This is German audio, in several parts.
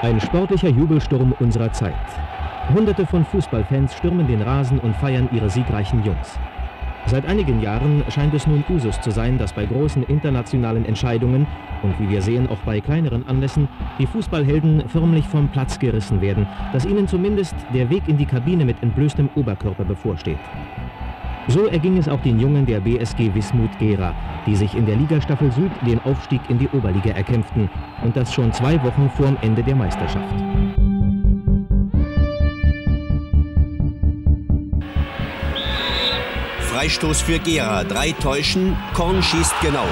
Ein sportlicher Jubelsturm unserer Zeit. Hunderte von Fußballfans stürmen den Rasen und feiern ihre siegreichen Jungs. Seit einigen Jahren scheint es nun Usus zu sein, dass bei großen internationalen Entscheidungen und wie wir sehen auch bei kleineren Anlässen die Fußballhelden förmlich vom Platz gerissen werden, dass ihnen zumindest der Weg in die Kabine mit entblößtem Oberkörper bevorsteht. So erging es auch den Jungen der BSG Wismut Gera, die sich in der Ligastaffel Süd den Aufstieg in die Oberliga erkämpften und das schon zwei Wochen vor dem Ende der Meisterschaft. Freistoß für Gera. Drei täuschen. Korn schießt genau.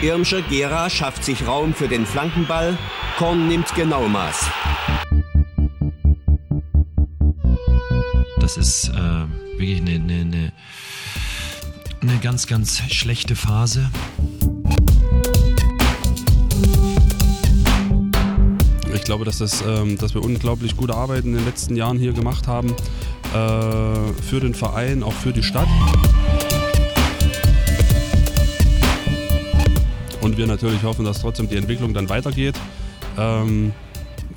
Irmscher Gera schafft sich Raum für den Flankenball. Korn nimmt genau Das ist äh, wirklich eine, eine, eine, eine ganz, ganz schlechte Phase. Ich glaube, dass, das, ähm, dass wir unglaublich gute Arbeit in den letzten Jahren hier gemacht haben. Äh, für den Verein, auch für die Stadt. Und wir natürlich hoffen, dass trotzdem die Entwicklung dann weitergeht, ähm,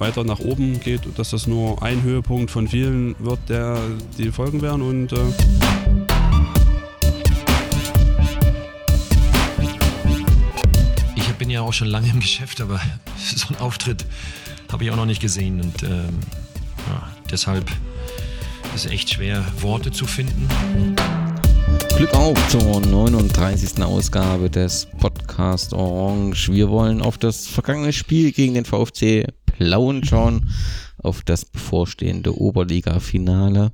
weiter nach oben geht, dass das nur ein Höhepunkt von vielen wird, der die folgen werden. Und äh ich bin ja auch schon lange im Geschäft, aber so einen Auftritt habe ich auch noch nicht gesehen. Und ähm, ja, deshalb ist es echt schwer, Worte zu finden. Glück auf zur 39. Ausgabe des Podcast Orange. Wir wollen auf das vergangene Spiel gegen den VfC Plauen schauen, auf das bevorstehende Oberliga-Finale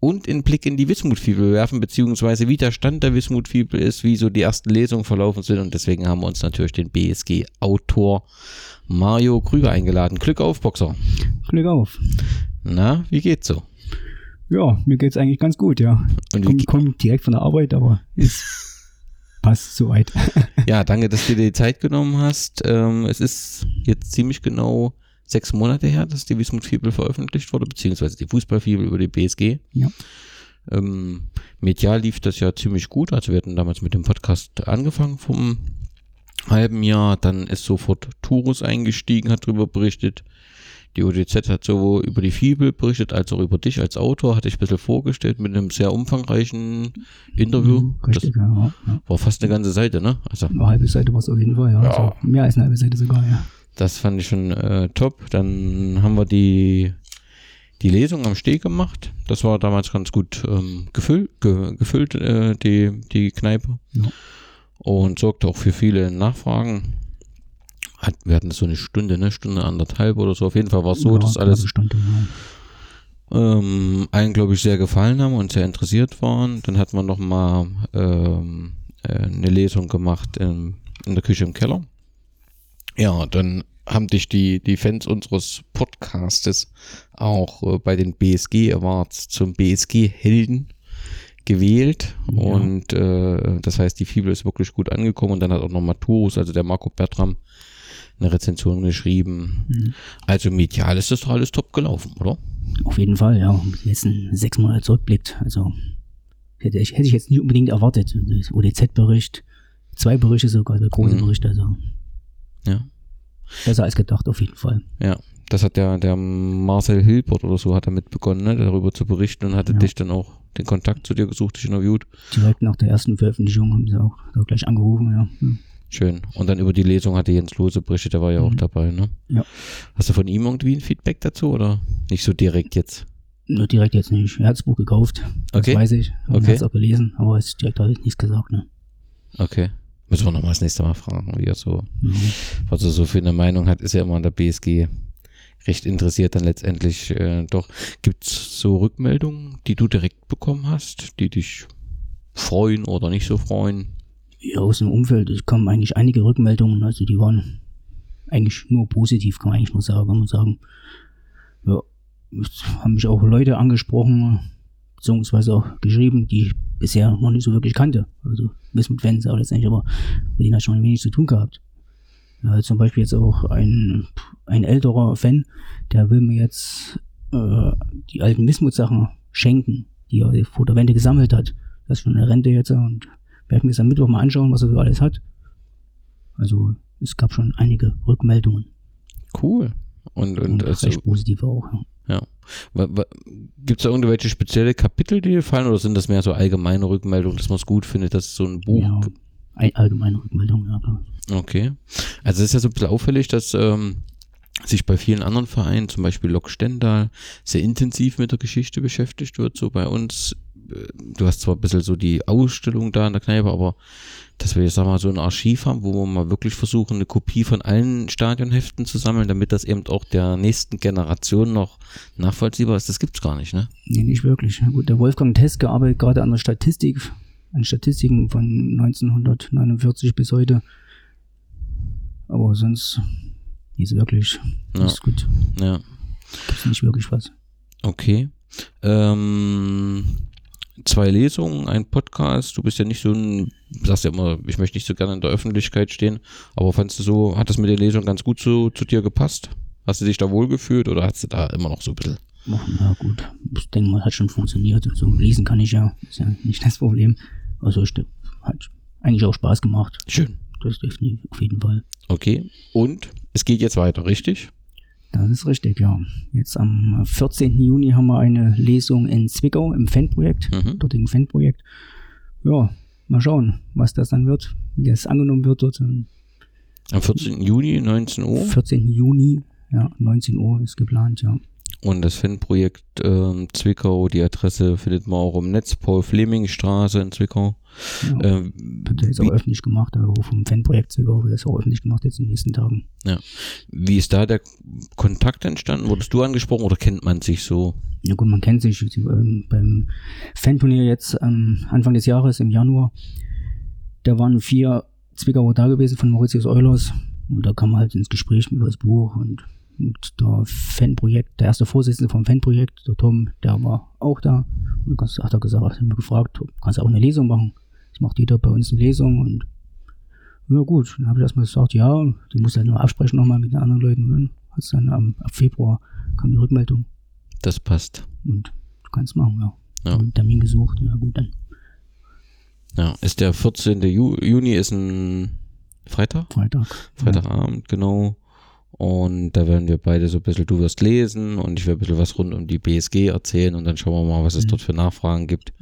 und einen Blick in die Wismut-Fibel werfen, beziehungsweise wie der Stand der Wismut-Fibel ist, wie so die ersten Lesungen verlaufen sind und deswegen haben wir uns natürlich den BSG-Autor Mario Krüger eingeladen. Glück auf, Boxer. Glück auf. Na, wie geht's so? Ja, mir geht's eigentlich ganz gut, ja. Und komm, komm direkt von der Arbeit, aber ist passt soweit. ja, danke, dass du dir die Zeit genommen hast. Ähm, es ist jetzt ziemlich genau sechs Monate her, dass die Wismut Fibel veröffentlicht wurde, beziehungsweise die Fußballfibel über die BSG. Ja. Ähm, medial lief das ja ziemlich gut. Also wir hatten damals mit dem Podcast angefangen vom halben Jahr. Dann ist sofort Turus eingestiegen, hat darüber berichtet. Die ODZ hat sowohl über die Fibel berichtet, als auch über dich als Autor, hatte ich ein bisschen vorgestellt mit einem sehr umfangreichen Interview. Mhm, richtig, das ja, ja. War fast eine ganze Seite, ne? Also, eine halbe Seite war es auf jeden Fall, ja. ja. Also mehr als eine halbe Seite sogar, ja. Das fand ich schon äh, top. Dann haben wir die, die Lesung am Steg gemacht. Das war damals ganz gut ähm, gefüllt, ge, gefüllt äh, die, die Kneipe. Ja. Und sorgte auch für viele Nachfragen hat, wir hatten so eine Stunde, eine Stunde anderthalb oder so. Auf jeden Fall war es so, ja, dass alles Stunde, ja. ähm, allen, glaube ich, sehr gefallen haben und sehr interessiert waren. Dann hat man noch mal ähm, äh, eine Lesung gemacht in, in der Küche im Keller. Ja, dann haben dich die, die Fans unseres Podcastes auch äh, bei den BSG Awards zum BSG-Helden gewählt ja. und äh, das heißt, die Fibel ist wirklich gut angekommen und dann hat auch noch Maturus, also der Marco Bertram, eine Rezension geschrieben. Mhm. Also medial ist das doch alles top gelaufen, oder? Auf jeden Fall, ja. Die letzten sechs Monate zurückblickt. Also hätte ich, hätte ich jetzt nicht unbedingt erwartet. ODZ-Bericht, zwei Berichte sogar, der große mhm. Bericht, also. Ja. Besser als gedacht, auf jeden Fall. Ja. Das hat der, der Marcel Hilbert oder so hat damit begonnen, ne, darüber zu berichten und hatte ja. dich dann auch den Kontakt zu dir gesucht, dich interviewt. Direkt nach der ersten Veröffentlichung haben sie auch, auch gleich angerufen, ja. Hm. Schön. Und dann über die Lesung hatte Jens Lose berichtet, der war ja mhm. auch dabei, ne? Ja. Hast du von ihm irgendwie ein Feedback dazu oder nicht so direkt jetzt? Nur direkt jetzt nicht. Er hat das Buch gekauft. Das okay. weiß ich. Und okay. Er hat es auch gelesen, aber es direkt hat nichts gesagt, ne? Okay. Müssen wir nochmal das nächste Mal fragen, wie er so, mhm. was er so für eine Meinung hat, ist ja immer an der BSG recht interessiert dann letztendlich äh, doch. Gibt es so Rückmeldungen, die du direkt bekommen hast, die dich freuen oder nicht so freuen? Ja, aus dem Umfeld es kamen eigentlich einige Rückmeldungen, also die waren eigentlich nur positiv, kann man eigentlich nur sagen, kann man sagen. Ja, es haben mich auch Leute angesprochen, beziehungsweise auch geschrieben, die ich bisher noch nicht so wirklich kannte. Also bis mit Fans auch letztendlich, aber mit denen hat schon wenig zu tun gehabt. Ja, zum Beispiel jetzt auch ein, ein älterer Fan, der will mir jetzt äh, die alten Wismut-Sachen schenken, die er vor der Wende gesammelt hat. Das ist schon eine Rente jetzt und werde mir das am Mittwoch mal anschauen, was er so alles hat. Also es gab schon einige Rückmeldungen. Cool. Und, und, Und also, recht positiv auch. Ja. ja. Gibt es da irgendwelche spezielle Kapitel, die dir fallen, oder sind das mehr so allgemeine Rückmeldungen, dass man es gut findet, dass es so ein Buch ja, all- allgemeine Rückmeldungen, ja. Okay. Also es ist ja so ein bisschen auffällig, dass ähm, sich bei vielen anderen Vereinen, zum Beispiel Lok Stendal, sehr intensiv mit der Geschichte beschäftigt wird. So bei uns, du hast zwar ein bisschen so die Ausstellung da in der Kneipe, aber dass wir jetzt sag mal so ein Archiv haben, wo wir mal wirklich versuchen, eine Kopie von allen Stadionheften zu sammeln, damit das eben auch der nächsten Generation noch nachvollziehbar ist, das gibt's gar nicht, ne? Nee, nicht wirklich. Gut, der Wolfgang Teske arbeitet gerade an der Statistik, an Statistiken von 1949 bis heute. Aber sonst ist wirklich Ja. ist gut. Ja. Gibt's nicht wirklich was. Okay. Ähm, zwei Lesungen, ein Podcast. Du bist ja nicht so ein, sagst ja immer, ich möchte nicht so gerne in der Öffentlichkeit stehen, aber fandst du so, hat das mit der Lesung ganz gut zu, zu dir gepasst? Hast du dich da wohl gefühlt oder hast du da immer noch so ein bisschen? Ach, na gut, ich denke mal, hat schon funktioniert. So lesen kann ich ja, ist ja nicht das Problem. Also ich, hat eigentlich auch Spaß gemacht. Schön. Das definitiv auf jeden Fall. Okay. Und es geht jetzt weiter, richtig? Das ist richtig, ja. Jetzt am 14. Juni haben wir eine Lesung in Zwickau im Fanprojekt, Mhm. dortigen Fanprojekt. Ja, mal schauen, was das dann wird, wie das angenommen wird dort. Am Am 14. Juni, 19 Uhr. 14. Juni, ja, 19 Uhr ist geplant, ja. Und das Fanprojekt ähm, Zwickau, die Adresse findet man auch im Netz, Paul-Fleming-Straße in Zwickau. ja. Ähm, Wird ja jetzt auch öffentlich gemacht, also vom Fanprojekt Zwickau wird das auch öffentlich gemacht jetzt in den nächsten Tagen. wie ist da der Kontakt entstanden? Wurdest du angesprochen oder kennt man sich so? Ja gut, man kennt sich ähm, beim Fanturnier jetzt ähm, Anfang des Jahres im Januar. Da waren vier Zwickauer da gewesen von Mauritius Eulers und da kam man halt ins Gespräch über das Buch und, und der Fanprojekt, der erste Vorsitzende vom Fanprojekt, der Tom, der war auch da und dann hat er gesagt, hat mir gefragt, kannst du auch eine Lesung machen? Das macht jeder bei uns eine Lesung und ja gut, dann habe ich erstmal gesagt, ja, du musst halt nur absprechen nochmal mit den anderen Leuten und dann hat's dann am, ab Februar kam die Rückmeldung Das passt. und du kannst machen, ja. Ja. Einen Termin gesucht, ja gut, dann Ja, ist der 14. Ju Juni ist ein Freitag? Freitag. Freitagabend, genau. Und da werden wir beide so ein bisschen, du wirst lesen und ich werde ein bisschen was rund um die BSG erzählen und dann schauen wir mal, was es Mhm. dort für Nachfragen gibt.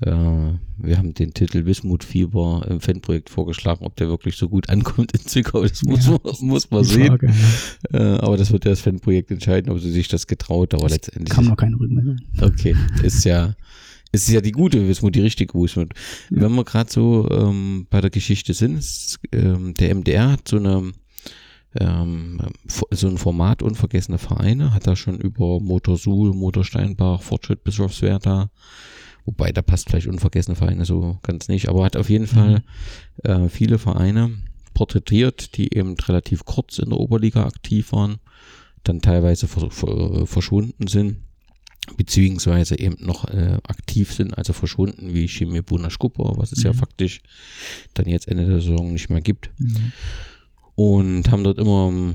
Äh, wir haben den Titel Wismutfieber im Fanprojekt vorgeschlagen, ob der wirklich so gut ankommt in Zwickau, das muss, Ja, man, muss man sehen. Frage, ja. Äh, aber das wird ja das Fanprojekt entscheiden, ob sie sich das getraut, aber letztendlich. Kam noch keine Rückmeldung. Okay, ist ja, ist ja die gute Wismut, die richtige Wismut. Ja. Wenn wir gerade so ähm, bei der Geschichte sind, ist, ähm, der MDR hat so eine ähm, so ein Format unvergessene Vereine, hat da schon über Motor Suhl, Motor Steinbach, Fortschritt Bischofswerda, wobei da passt vielleicht unvergessene Vereine so ganz nicht, aber hat auf jeden Fall äh, viele Vereine porträtiert, die eben relativ kurz in der Oberliga aktiv waren, dann teilweise ver ver verschwunden sind beziehungsweise eben noch äh, aktiv sind, also verschwunden wie Chimie Buna Skupper, was es ja Mhm. faktisch dann jetzt Ende der Saison nicht mehr gibt. Mhm. Und haben dort immer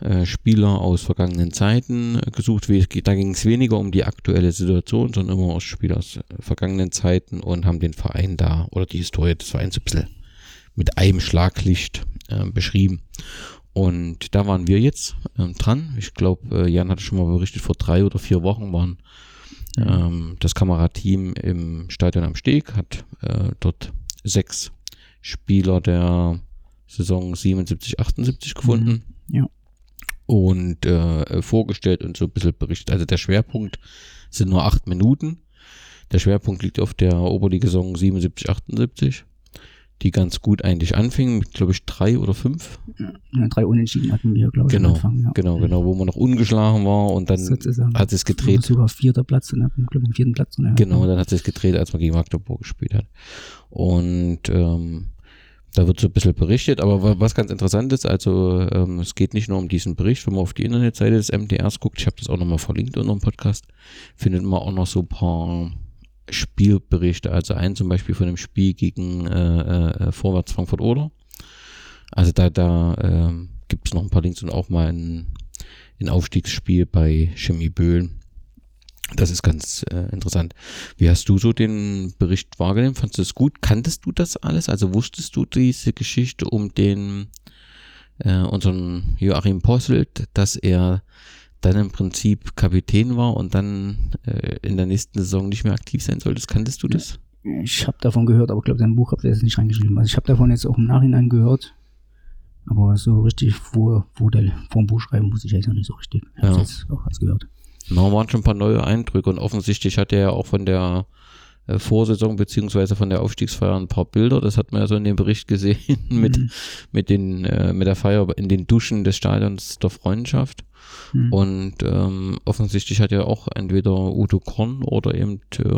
äh, Spieler aus vergangenen Zeiten äh, gesucht. Da ging es weniger um die aktuelle Situation, sondern immer aus Spieler aus äh, vergangenen Zeiten und haben den Verein da oder die Historie des Vereins ein bisschen mit einem Schlaglicht äh, beschrieben. Und da waren wir jetzt ähm, dran. Ich glaube, äh, Jan hatte schon mal berichtet, vor drei oder vier Wochen waren ähm, das Kamerateam im Stadion am Steg, hat äh, dort sechs Spieler der Saison 77, 78 gefunden. Ja. Und äh, vorgestellt und so ein bisschen berichtet. Also der Schwerpunkt sind nur acht Minuten. Der Schwerpunkt liegt auf der Oberliga-Saison 77, 78, die ganz gut eigentlich anfing, mit, glaube ich, drei oder fünf. Ja, drei Unentschieden hatten wir, glaube ich, Genau, am Anfang. Ja. Genau, genau, wo man noch ungeschlagen war und dann hat es gedreht. Sogar vierter Platz, ne? Ich glaube, vierten Platz. Ne? Genau, dann hat es gedreht, als man gegen Magdeburg gespielt hat. Und ähm, da wird so ein bisschen berichtet, aber wa- was ganz interessant ist, also ähm, es geht nicht nur um diesen Bericht, wenn man auf die Internetseite des MDRs guckt, ich habe das auch nochmal verlinkt unter dem Podcast, findet man auch noch so ein paar Spielberichte, also einen zum Beispiel von dem Spiel gegen äh, äh, Vorwärts Frankfurt Oder. Also da, da ähm, gibt es noch ein paar Links und auch mal ein, ein Aufstiegsspiel bei Chemie Böhlen. Das ist ganz äh, interessant. Wie hast du so den Bericht wahrgenommen? Fandest du es gut? Kanntest du das alles? Also wusstest du diese Geschichte um den äh, unseren Joachim Posselt, dass er dann im Prinzip Kapitän war und dann äh, in der nächsten Saison nicht mehr aktiv sein sollte. Kanntest du das? Ich habe davon gehört, aber ich glaube, dein Buch habt ihr jetzt nicht reingeschrieben. Also ich habe davon jetzt auch im Nachhinein gehört. Aber so richtig vor, vor, der, vor dem Buch schreiben wusste ich jetzt noch nicht so richtig. Ich Ja. jetzt auch was gehört. Na, waren schon ein paar neue Eindrücke und offensichtlich hat er ja auch von der äh, Vorsaison beziehungsweise von der Aufstiegsfeier ein paar Bilder. Das hat man ja so in dem Bericht gesehen mit, Mhm. mit, den, äh, mit der Feier in den Duschen des Stadions der Freundschaft. Mhm. Und ähm, offensichtlich hat ja auch entweder Udo Korn oder eben äh,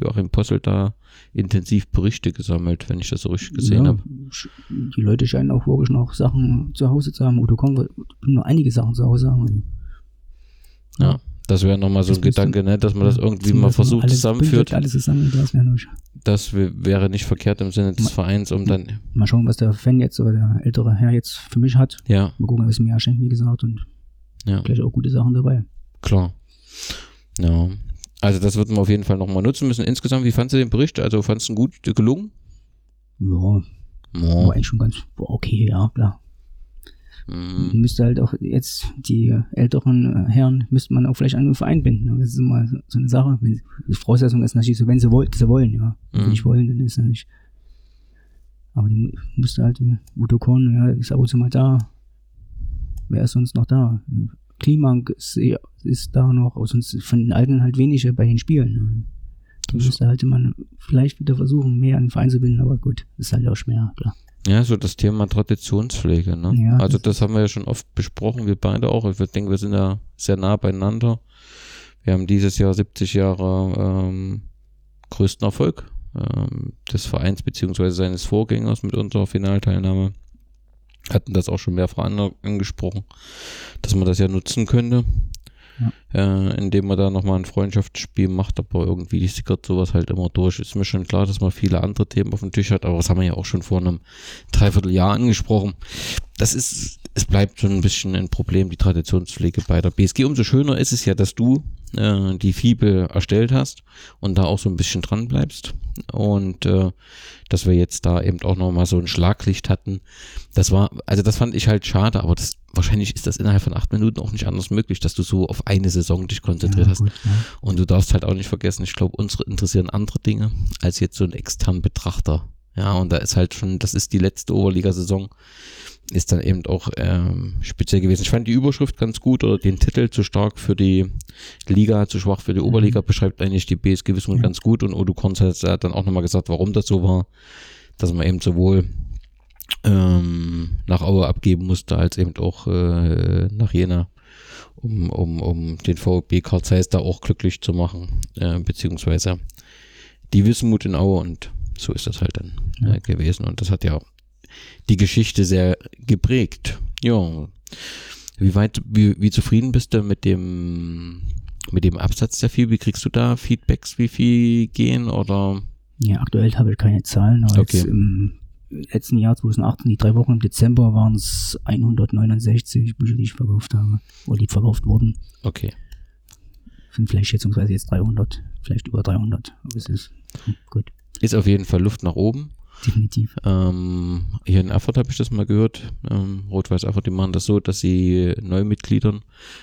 Joachim Possel da intensiv Berichte gesammelt, wenn ich das so richtig gesehen ja, habe. Die Leute scheinen auch wirklich noch Sachen zu Hause zu haben. Udo Kong wird nur einige Sachen zu Hause haben. Ja, das wäre nochmal so Das ein Gedanke, ne, dass man das Ja, irgendwie mal versucht alles zusammenführt. Alles zusammen, das wäre nur Das wär- wäre nicht verkehrt im Sinne des Ma- Vereins, um dann, Mal schauen, was der Fan jetzt oder der ältere Herr jetzt für mich hat. ja, Mal gucken, was er mir schenkt, wie gesagt. Und ja. gleich auch gute Sachen dabei. Klar. Ja. Also das wird man auf jeden Fall nochmal nutzen müssen. Insgesamt, wie fandst du den Bericht? Also fandst du ihn gut gelungen? Ja, Oh. war eigentlich schon ganz okay, ja, klar. Mhm. Müsste halt auch jetzt die älteren äh, Herren, müsste man auch vielleicht an Verein binden. Das ist immer so- eine Sache. Wenn, die Voraussetzung ist natürlich so, wenn sie wollen, sie wollen, ja. Wenn sie Mhm. nicht wollen, dann ist es nicht. Aber die müsste halt, Udo Korn, ja, ist ab und zu mal da. Wer ist sonst noch da? Klimank ist, ist da noch, aber sonst von den Alten halt wenige bei den Spielen. Da müsste halt man vielleicht wieder versuchen, mehr an den Verein zu binden, aber gut, ist halt auch schwer, klar. Ja, so das Thema Traditionspflege. Ne? Ja, also das- das haben wir ja schon oft besprochen, wir beide auch. Ich denke, wir sind ja sehr nah beieinander. Wir haben dieses Jahr 70 Jahre ähm, größten Erfolg ähm, des Vereins beziehungsweise seines Vorgängers mit unserer Finalteilnahme. Hatten das auch schon mehrfach an- angesprochen, dass man das ja nutzen könnte. Äh, indem man da nochmal ein Freundschaftsspiel macht, aber irgendwie sickert sowas halt immer durch. Ist mir schon klar, dass man viele andere Themen auf dem Tisch hat, aber das haben wir ja auch schon vor einem Dreivierteljahr angesprochen. Das ist, es bleibt schon ein bisschen ein Problem, die Traditionspflege bei der BSG. Umso schöner ist es ja, dass du äh, die Fibel erstellt hast und da auch so ein bisschen dran bleibst. Und äh, dass wir jetzt da eben auch nochmal so ein Schlaglicht hatten. Das war, also das fand ich halt schade, aber das, wahrscheinlich ist das innerhalb von acht Minuten auch nicht anders möglich, dass du so auf eine Saison dich konzentriert Ja, hast. gut, ja. Und du darfst halt auch nicht vergessen, ich glaube, unsere interessieren andere Dinge als jetzt so ein externen Betrachter. Ja, und da ist halt schon, das ist die letzte Oberligasaison, ist dann eben auch ähm, speziell gewesen. Ich fand die Überschrift ganz gut oder den Titel zu stark für die Liga, zu schwach für die Oberliga, beschreibt eigentlich die BSG Wismut Ja. ganz gut. Und Odo Korns hat hat dann auch nochmal gesagt, warum das so war, dass man eben sowohl ähm, nach Aue abgeben musste, als eben auch äh, nach Jena um, um, um den VfB Karl Zeiss da auch glücklich zu machen, äh, beziehungsweise die Wismut in Aue und so ist das halt dann äh, gewesen und das hat ja die Geschichte sehr geprägt. Ja, wie weit, wie, wie zufrieden bist du mit dem mit dem Absatz der viel? Wie kriegst du da Feedbacks, wie viel gehen oder? Ja, aktuell habe ich keine Zahlen, aber Okay. jetzt im letzten Jahr 2018, die drei Wochen im Dezember, waren es 169 Bücher, die ich verkauft habe. Oder die verkauft wurden. Okay. Sind vielleicht schätzungsweise jetzt 300, vielleicht über 300. Aber es ist gut, Ist auf jeden Fall Luft nach oben. Definitiv. Ähm, hier in Erfurt habe ich das mal gehört. Ähm, Rot-Weiß Erfurt, die machen das so, dass sie Neumitgliedern,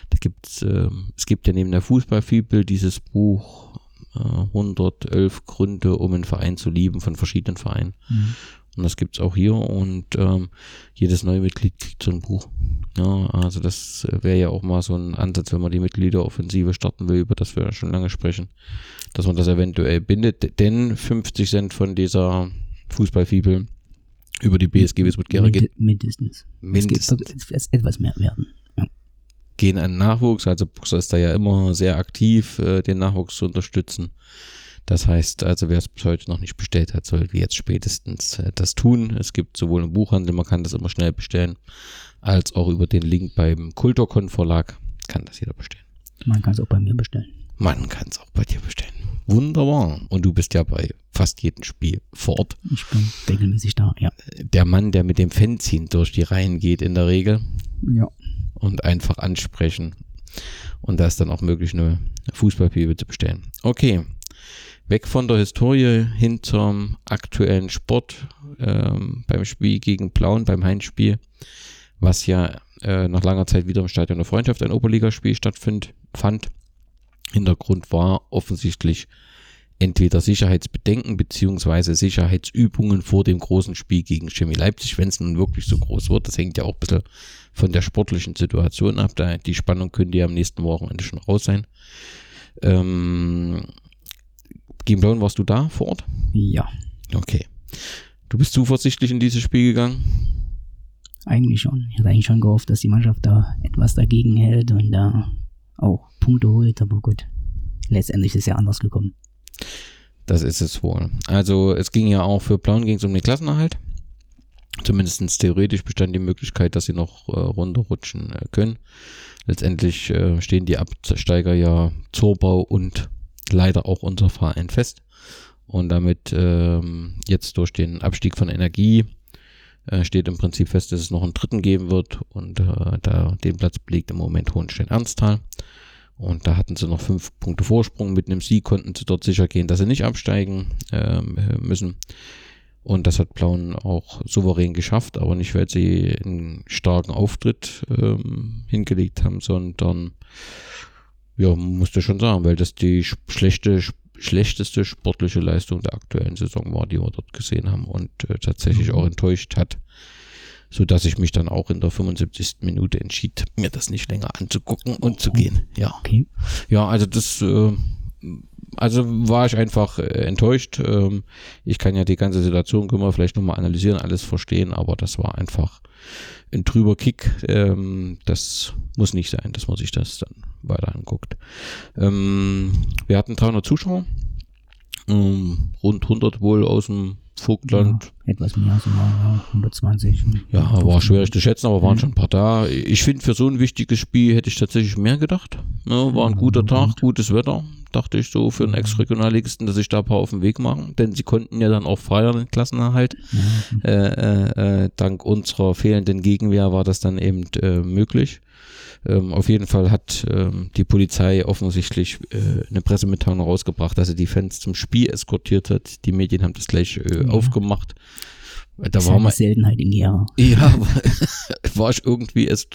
da gibt's, ähm, es gibt ja neben der Fußballfibel dieses Buch äh, 111 Gründe, um einen Verein zu lieben von verschiedenen Vereinen. Mhm. Und das gibt's auch hier und ähm, jedes neue Mitglied kriegt so ein Buch. Ja, also das wäre ja auch mal so ein Ansatz, wenn man die Mitgliederoffensive starten will, über das wir ja schon lange sprechen, dass man das eventuell bindet, denn 50 Cent von dieser Fußballfibel über die BSG Wismut Gera geht mindestens. mindestens Es wird etwas mehr werden. gehen an Nachwuchs. Also Buxer ist da ja immer sehr aktiv, äh, den Nachwuchs zu unterstützen. Das heißt, also wer es bis heute noch nicht bestellt hat, sollte jetzt spätestens äh, das tun. Es gibt sowohl im Buchhandel, man kann das immer schnell bestellen, als auch über den Link beim Kulturkon Verlag kann das jeder bestellen. Man kann es auch bei mir bestellen. Man kann es auch bei dir bestellen. Wunderbar. Und du bist ja bei fast jedem Spiel fort. Ich bin regelmäßig da, ja. Der Mann, der mit dem Fanzine durch die Reihen geht in der Regel. Ja. und einfach ansprechen. Und da ist dann auch möglich, eine Fußballbibel zu bestellen. Okay. Weg von der Historie hin zum aktuellen Sport. Ähm, beim Spiel gegen Plauen, beim Heimspiel, was ja äh, nach langer Zeit wieder im Stadion der Freundschaft ein Oberligaspiel stattfand. Hintergrund war offensichtlich entweder Sicherheitsbedenken beziehungsweise Sicherheitsübungen vor dem großen Spiel gegen Chemie Leipzig, wenn es nun wirklich so groß wird. Das hängt ja auch ein bisschen von der sportlichen Situation ab. Da, die Spannung könnte ja am nächsten Wochenende schon raus sein. Ähm, gegen Blauen warst du da vor Ort? Ja. Okay. Du bist zuversichtlich in dieses Spiel gegangen? Eigentlich schon. Ich hatte eigentlich schon gehofft, dass die Mannschaft da etwas dagegen hält und da auch Punkte holt, aber gut. Letztendlich ist es ja anders gekommen. Das ist es wohl. Also es ging ja auch für Blauen ging es um den Klassenerhalt. Zumindest theoretisch bestand die Möglichkeit, dass sie noch äh, runterrutschen äh, können. Letztendlich äh, stehen die Absteiger ja Zorbau und leider auch unser Verein fest. Und damit ähm, jetzt durch den Abstieg von Energie äh, steht im Prinzip fest, dass es noch einen dritten geben wird. Und äh, da den Platz belegt im Moment Hohenstein-Ernsthal. Und da hatten sie noch fünf Punkte Vorsprung. Mit einem Sieg konnten sie dort sicher gehen, dass sie nicht absteigen ähm, müssen. Und das hat Plauen auch souverän geschafft, aber nicht, weil sie einen starken Auftritt ähm, hingelegt haben, sondern, ja, musste schon sagen, weil das die schlechte, schlechteste sportliche Leistung der aktuellen Saison war, die wir dort gesehen haben und äh, tatsächlich auch enttäuscht hat so dass ich mich dann auch in der 75. Minute entschied, mir das nicht länger anzugucken und zu gehen. Ja. Okay. Ja, also das, äh, also war ich einfach äh, enttäuscht. Ähm, ich kann ja die ganze Situation können wir vielleicht nochmal analysieren, alles verstehen, aber das war einfach ein trüber Kick. Ähm, das muss nicht sein, dass man sich das dann weiter anguckt. Ähm, wir hatten 300 Zuschauer, rund 100 wohl aus dem Vogtland. Ja, etwas mehr, so mal, 120. Ja, war schwierig zu schätzen, aber waren mhm. schon ein paar da. Ich finde, für so ein wichtiges Spiel hätte ich tatsächlich mehr gedacht. Ja, war ein guter Tag, gutes Wetter. Dachte ich so für einen Ex-Regionalligisten, dass ich da ein paar auf den Weg machen. Denn sie konnten ja dann auch feiern den Klassenerhalt. Mhm. Äh, äh, dank unserer fehlenden Gegenwehr war das dann eben äh, möglich. Ähm, auf jeden Fall hat ähm, die Polizei offensichtlich äh, eine Pressemitteilung rausgebracht, dass sie die Fans zum Spiel eskortiert hat. Die Medien haben das gleich äh, ja. aufgemacht. Da das war mal Seltenheit in Jahr. Ja, war ich irgendwie, es,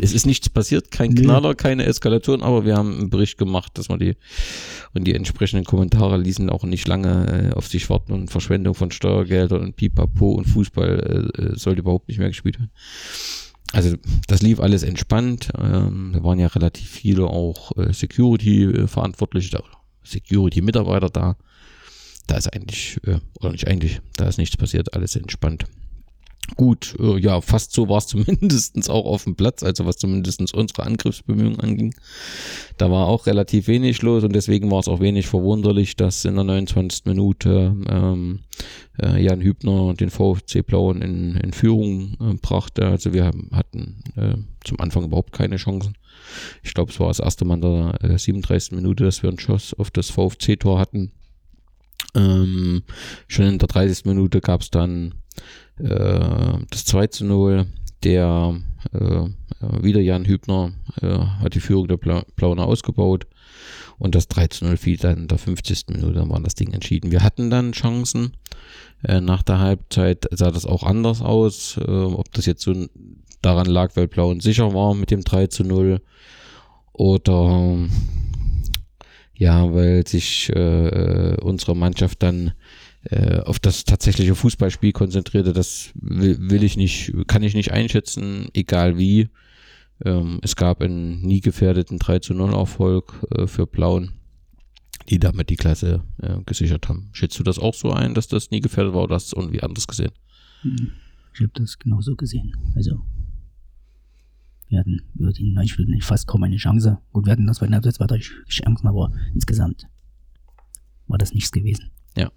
es ist nichts passiert, kein Knaller, keine Eskalation, aber wir haben einen Bericht gemacht, dass man die und die entsprechenden Kommentare ließen auch nicht lange äh, auf sich warten und Verschwendung von Steuergeldern und Pipapo und Fußball äh, äh sollte überhaupt nicht mehr gespielt werden. Also das lief alles entspannt. Ähm, da waren ja relativ viele auch äh, Security-Verantwortliche, Security-Mitarbeiter da. Da ist eigentlich, äh, oder nicht eigentlich, da ist nichts passiert, alles entspannt. Gut, äh, ja, fast so war es zumindest auch auf dem Platz, also was zumindest unsere Angriffsbemühungen anging. Da war auch relativ wenig los und deswegen war es auch wenig verwunderlich, dass in der 29. Minute ähm, äh, Jan Hübner den VfC Blauen in, in Führung äh, brachte. Also wir hatten äh, zum Anfang überhaupt keine Chancen. Ich glaube, es war das erste Mal in der 37. Äh, Minute, dass wir einen Schuss auf das VfC-Tor hatten. Ähm, schon in der 30. Minute gab es dann das 2 zu 0, der äh, wieder Jan Hübner äh, hat die Führung der Bla Blauner ausgebaut und das 3 zu 0 fiel dann in der 50. Minute, dann war das Ding entschieden. Wir hatten dann Chancen. Äh, nach der Halbzeit sah das auch anders aus. Äh, ob das jetzt so daran lag, weil Blauen sicher war mit dem 3 zu 0 oder ja, weil sich äh, unsere Mannschaft dann äh, auf das tatsächliche Fußballspiel konzentrierte, das will, will, ich nicht, kann ich nicht einschätzen, egal wie. Ähm, es gab einen nie gefährdeten 3 zu 0 Erfolg äh, für Blauen, die damit die Klasse äh, gesichert haben. Schätzt du das auch so ein, dass das nie gefährdet war oder hast du es irgendwie anders gesehen? Hm, ich habe das genauso gesehen. Also wir hatten über die 90 Minuten fast kaum eine Chance. Gut, wir hatten das zweite Halbzeit zwei, Chancen, aber insgesamt war das nichts gewesen. Ja.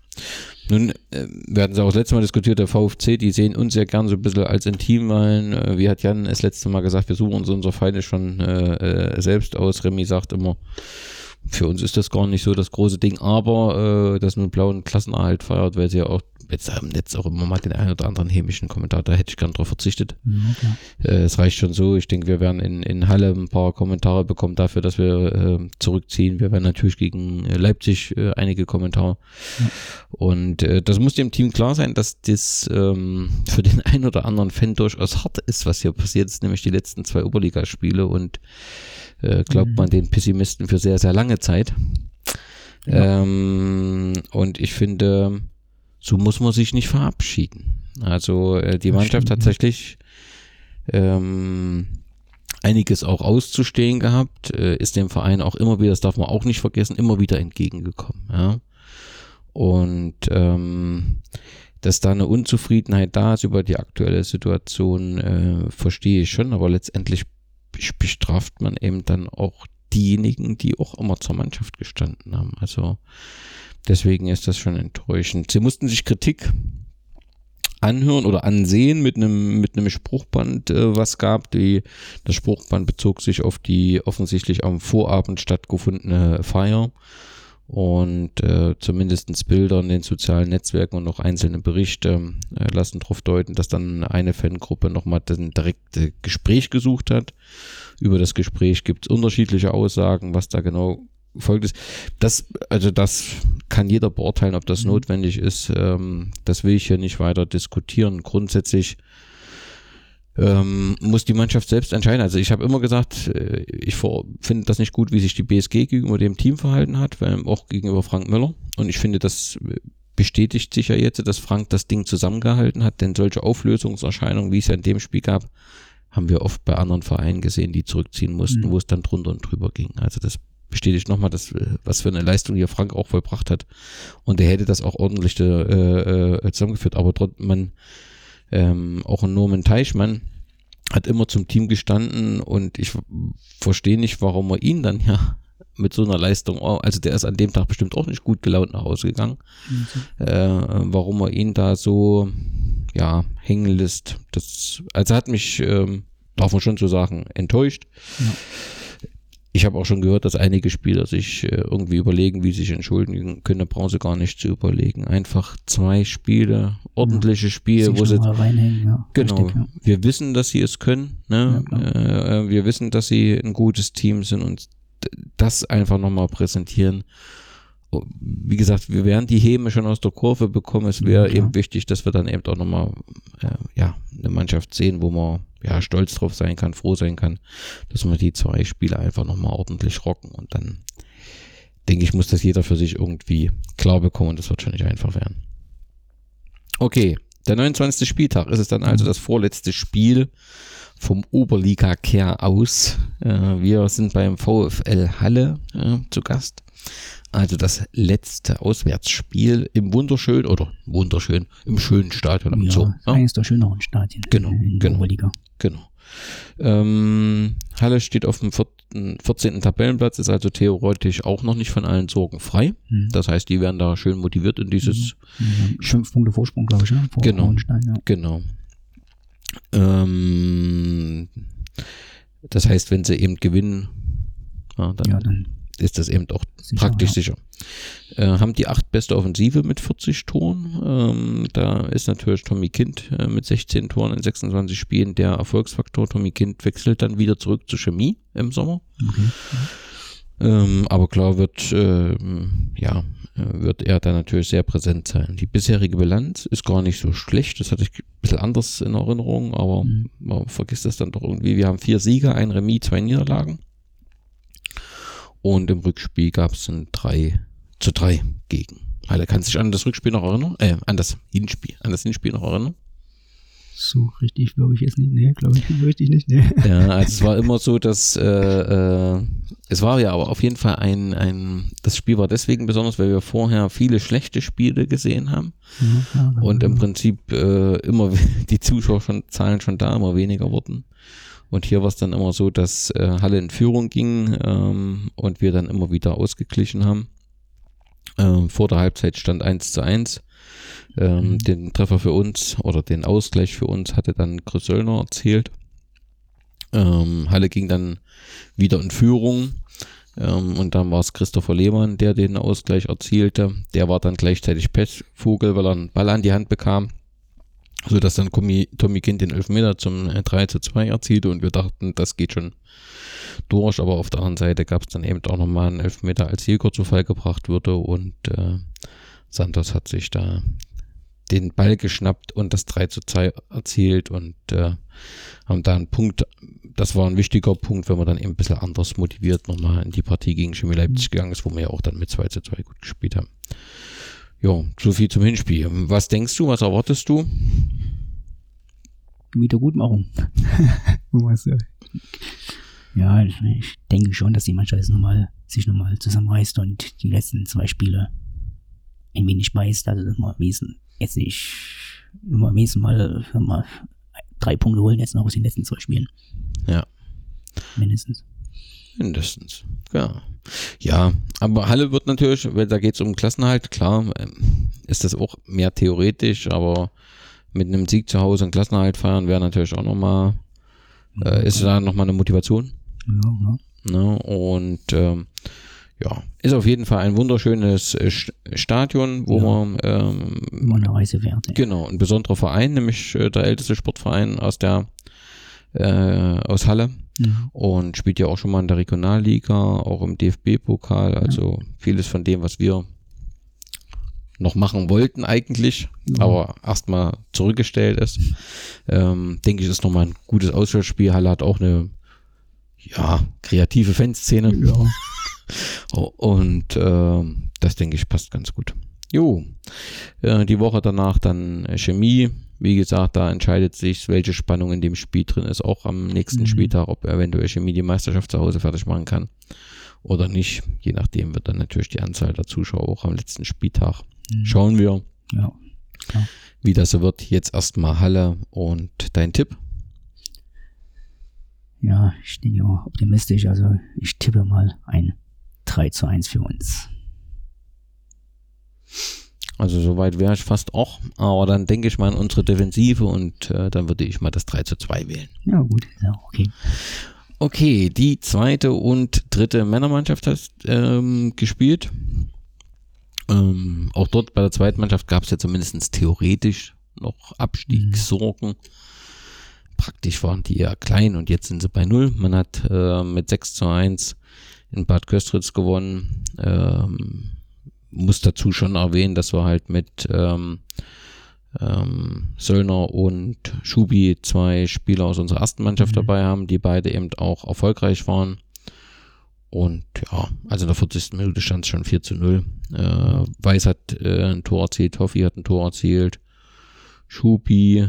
Nun, äh, hatten es auch das letzte Mal diskutiert, der VfC, die sehen uns ja gern so ein bisschen als Intim, weil, äh, wie hat Jan das letzte Mal gesagt, wir suchen uns unsere Feinde schon äh, äh, selbst aus. Remy sagt immer, für uns ist das gar nicht so das große Ding, aber äh, dass nun blauen Klassenerhalt feiert, weil sie ja auch jetzt im Netz auch immer mal den einen oder anderen hämischen Kommentar, da hätte ich gern drauf verzichtet. Ja, klar. Äh, es reicht schon so. Ich denke, wir werden in, in Halle ein paar Kommentare bekommen dafür, dass wir äh, zurückziehen. Wir werden natürlich gegen äh, Leipzig äh, einige Kommentare. Und äh, das muss dem Team klar sein, dass das ähm, für den einen oder anderen Fan durchaus hart ist, was hier passiert ist, nämlich die letzten zwei Oberligaspiele und glaubt Mhm. man den Pessimisten für sehr, sehr lange Zeit. Ähm, und ich finde, so muss man sich nicht verabschieden. Also äh, die Das Mannschaft stimmt, tatsächlich ähm, einiges auch auszustehen gehabt, äh, ist dem Verein auch immer wieder, das darf man auch nicht vergessen, immer wieder entgegengekommen. Ja? Und ähm, dass da eine Unzufriedenheit da ist über die aktuelle Situation, äh, verstehe ich schon, aber letztendlich bes- bestraft man eben dann auch diejenigen, die auch immer zur Mannschaft gestanden haben. Also deswegen ist das schon enttäuschend. Sie mussten sich Kritik anhören oder ansehen mit einem mit einem Spruchband, äh, was gab. Die, das Spruchband bezog sich auf die offensichtlich am Vorabend stattgefundene Feier und äh, zumindestens Bilder in den sozialen Netzwerken und auch einzelne Berichte äh, lassen darauf deuten, dass dann eine Fangruppe nochmal ein direkte Gespräch gesucht hat. Über das Gespräch gibt es unterschiedliche Aussagen, was da genau folgt ist. Das, also das kann jeder beurteilen, ob das notwendig ist. Ähm, das will ich hier nicht weiter diskutieren. Grundsätzlich ähm, muss die Mannschaft selbst entscheiden. Also ich habe immer gesagt, äh, ich finde das nicht gut, wie sich die BSG gegenüber dem Team verhalten hat, weil auch gegenüber Frank Müller. Und ich finde, das bestätigt sich ja jetzt, dass Frank das Ding zusammengehalten hat, denn solche Auflösungserscheinungen, wie es ja in dem Spiel gab, haben wir oft bei anderen Vereinen gesehen, die zurückziehen mussten, Mhm. wo es dann drunter und drüber ging. Also das bestätigt nochmal, das, äh, was für eine Leistung hier Frank auch vollbracht hat. Und er hätte das auch ordentlich äh, äh, zusammengeführt. Aber trotzdem, man, ähm, auch ein Norman Teichmann hat immer zum Team gestanden und ich verstehe nicht, warum er ihn dann ja mit so einer Leistung, auch- also der ist an dem Tag bestimmt auch nicht gut gelaunt nach Hause gegangen, äh, warum er ihn da so, ja, hängen lässt. Das, also hat mich, ähm, darf man schon so sagen, enttäuscht. Ja. Ich habe auch schon gehört, dass einige Spieler sich äh, irgendwie überlegen, wie sie sich entschuldigen können. Da brauchen sie gar nicht zu überlegen. Einfach zwei Spiele, ordentliche Spiele, Sich wo sie ja. Genau. Richtig, ja. Wir wissen, dass sie es können. Ne? Ja, klar. äh, wir wissen, dass sie ein gutes Team sind und das einfach nochmal präsentieren. Oh, Wie gesagt, wir werden die Häme schon aus der Kurve bekommen. Es wäre Ja, eben wichtig, dass wir dann eben auch nochmal äh, ja, eine Mannschaft sehen, wo man ja stolz drauf sein kann, froh sein kann, dass wir die zwei Spiele einfach nochmal ordentlich rocken und dann denke ich, muss das jeder für sich irgendwie klar bekommen und das wird schon nicht einfach werden. Okay, der 29. Spieltag ist es dann also das vorletzte Spiel vom Oberliga-Kehr aus. Äh, wir sind beim VfL Halle äh, zu Gast. Also das letzte Auswärtsspiel im wunderschönen, oder wunderschön, im schönen Stadion am Ja, Zoo. Ja, eines der schöneren Stadien Genau, in der genau. Oberliga. genau. Ähm, Halle steht auf dem 14. 14. Tabellenplatz, ist also theoretisch auch noch nicht von allen Sorgen frei. Mhm. Das heißt, die werden da schön motiviert in dieses Mhm. Fünf Punkte Vorsprung, glaube ich, ne? vor Genau. Ja. Genau. Ähm, das heißt, wenn sie eben gewinnen, ja, dann ja, dann ist das eben auch sicher, praktisch ja. sicher. Äh, haben die acht beste Offensive mit 40 Toren. Ähm, da ist natürlich Tommy Kind äh, mit 16 Toren in 26 Spielen der Erfolgsfaktor. Tommy Kind wechselt dann wieder zurück zur Chemie im Sommer. Okay. Ähm, aber klar wird, ähm, ja, äh, wird er da natürlich sehr präsent sein. Die bisherige Bilanz ist gar nicht so schlecht. Das hatte ich ein bisschen anders in Erinnerung, aber Mhm. man vergisst das dann doch irgendwie. Wir haben vier Sieger, ein Remis, zwei Niederlagen. Und im Rückspiel gab es ein 3 zu 3 gegen. Alle kann sich an das Rückspiel noch erinnern? Äh, an das Hinspiel. An das Hinspiel noch erinnern? So richtig glaube ich jetzt nicht. Nee, glaube ich richtig nicht. Nee. Ja, also es war immer so, dass äh, äh, es war ja aber auf jeden Fall ein, ein, das Spiel war deswegen besonders, weil wir vorher viele schlechte Spiele gesehen haben Ja, ja, und im. Prinzip äh, immer die Zuschauer schon Zahlen schon da immer weniger wurden. Und hier war es dann immer so, dass äh, Halle in Führung ging ähm, und wir dann immer wieder ausgeglichen haben. Ähm, vor der Halbzeit stand 1 zu 1. Ähm, Den Treffer für uns oder den Ausgleich für uns hatte dann Chris Söllner erzählt. Ähm, Halle ging dann wieder in Führung. Ähm, und dann war es Christopher Lehmann, der den Ausgleich erzielte. Der war dann gleichzeitig Pechvogel, weil er einen Ball an die Hand bekam. So dass dann Tommy, Tommy Kind den Elfmeter zum 3 zu 2 erzielte und wir dachten, das geht schon durch, aber auf der anderen Seite gab es dann eben auch nochmal einen Elfmeter, als Jäger zu Fall gebracht wurde und äh, Santos hat sich da den Ball geschnappt und das 3 zu 2 erzielt und äh, haben da einen Punkt, das war ein wichtiger Punkt, wenn man dann eben ein bisschen anders motiviert nochmal in die Partie gegen Chemie Leipzig gegangen ist, wo wir ja auch dann mit 2 zu 2 gut gespielt haben. Ja, so viel zum Hinspiel. Was denkst du, was erwartest du? Wiedergutmachung. ja, ich denke schon, dass die Mannschaft noch mal, sich nochmal zusammenreißt und die letzten zwei Spiele ein wenig beißt. Also, dass wir wesen, jetzt nicht, immer wenigstens mal, mal drei Punkte holen jetzt noch aus den letzten zwei Spielen. Ja. Mindestens. Mindestens, ja. Ja, aber Halle wird natürlich, weil da geht es um Klassenhalt, klar, ähm, ist das auch mehr theoretisch, aber mit einem Sieg zu Hause einen Klassenhalt feiern wäre natürlich auch nochmal, äh, ist da nochmal eine Motivation. Ja, ja. Ne? Und ähm, ja, ist auf jeden Fall ein wunderschönes äh, Stadion, wo Ja. man ähm, Immer eine Reise wert. Genau, ein besonderer Verein, nämlich äh, der älteste Sportverein aus der äh, aus Halle Mhm. und spielt ja auch schon mal in der Regionalliga, auch im DFB-Pokal, also vieles von dem, was wir noch machen wollten eigentlich, Ja. aber erstmal zurückgestellt ist. Ähm, denke ich, ist nochmal ein gutes Auswärtsspiel. Halle hat auch eine ja, kreative Fanszene. Ja. Und ähm, das denke ich passt ganz gut. Jo, äh, die Woche danach dann äh, Chemie. Wie gesagt, da entscheidet sich, welche Spannung in dem Spiel drin ist, auch am nächsten Mhm. Spieltag, ob eventuell Chemie die Meisterschaft zu Hause fertig machen kann oder nicht. Je nachdem wird dann natürlich die Anzahl der Zuschauer auch am letzten Spieltag. Mhm. Schauen wir, ja. wie das so wird. Jetzt erstmal Halle und dein Tipp. Ja, ich denke mal optimistisch. Also ich tippe mal ein 3 zu 1 für uns. Also soweit wäre ich fast auch, aber dann denke ich mal an unsere Defensive und äh, dann würde ich mal das 3 zu 2 wählen. Ja, gut, ja okay. Okay, die zweite und dritte Männermannschaft hat ähm, gespielt. Ähm, auch dort bei der zweiten Mannschaft gab es ja zumindest theoretisch noch Abstiegssorgen. Praktisch waren die ja klein und jetzt sind sie bei Null. Man hat äh, mit 6 zu 1 in Bad Köstritz gewonnen. Ähm, muss dazu schon erwähnen, dass wir halt mit ähm, ähm, Söllner und Schubi zwei Spieler aus unserer ersten Mannschaft Mhm. dabei haben, die beide eben auch erfolgreich waren. Und ja, also in der 40. Minute stand es schon 4 zu 0. Äh, Weiß hat äh, ein Tor erzielt, Hoffi hat ein Tor erzielt, Schubi,